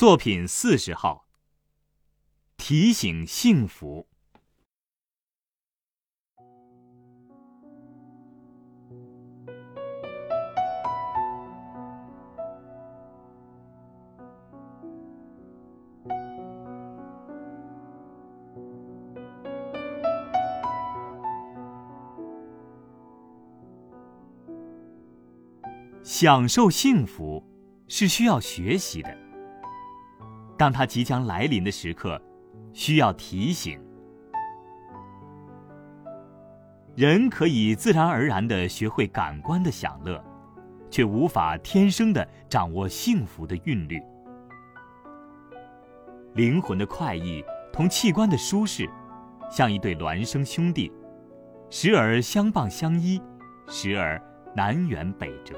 作品四十号。提醒幸福。享受幸福是需要学习的。当它即将来临的时刻，需要提醒。人可以自然而然的学会感官的享乐，却无法天生的掌握幸福的韵律。灵魂的快意同器官的舒适，像一对孪生兄弟，时而相傍相依，时而南辕北辙。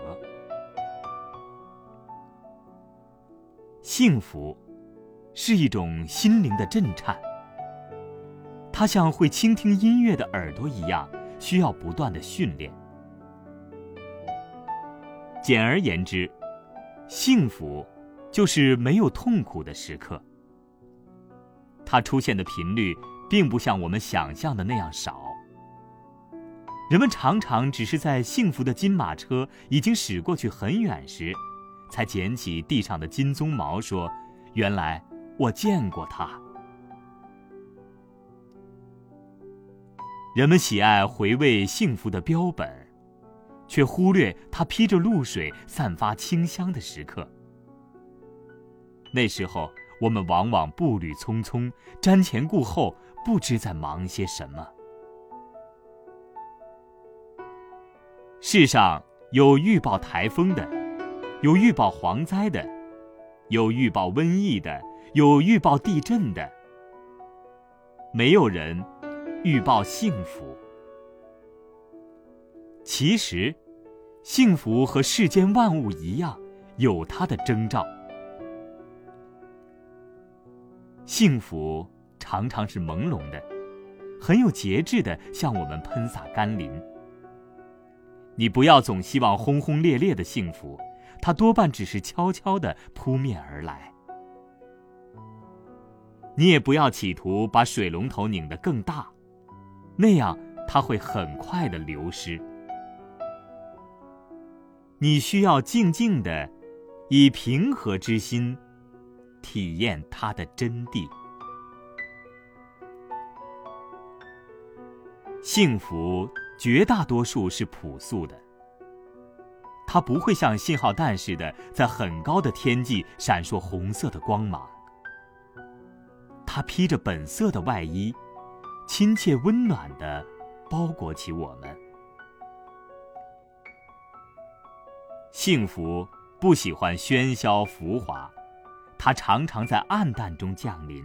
幸福，是一种心灵的震颤。它像会倾听音乐的耳朵一样，需要不断的训练。简而言之，幸福就是没有痛苦的时刻。它出现的频率，并不像我们想象的那样少。人们常常只是在幸福的金马车已经驶过去很远时。才捡起地上的金鬃毛，说：“原来我见过他。”人们喜爱回味幸福的标本，却忽略它披着露水、散发清香的时刻。那时候，我们往往步履匆匆，瞻前顾后，不知在忙些什么。世上有预报台风的。有预报蝗灾的，有预报瘟疫的，有预报地震的，没有人预报幸福。其实，幸福和世间万物一样，有它的征兆。幸福常常是朦胧的，很有节制的向我们喷洒甘霖。你不要总希望轰轰烈烈的幸福。它多半只是悄悄的扑面而来。你也不要企图把水龙头拧得更大，那样它会很快的流失。你需要静静的，以平和之心，体验它的真谛。幸福绝大多数是朴素的。它不会像信号弹似的在很高的天际闪烁红色的光芒。它披着本色的外衣，亲切温暖的包裹起我们。幸福不喜欢喧嚣浮华，它常常在暗淡中降临。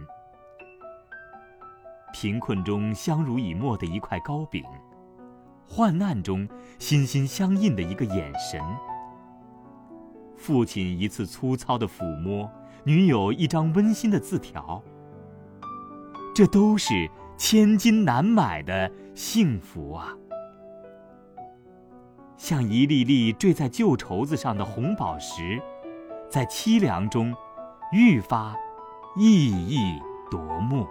贫困中相濡以沫的一块糕饼。患难中心心相印的一个眼神，父亲一次粗糙的抚摸，女友一张温馨的字条，这都是千金难买的幸福啊！像一粒粒坠在旧绸子上的红宝石，在凄凉中愈发熠熠夺目。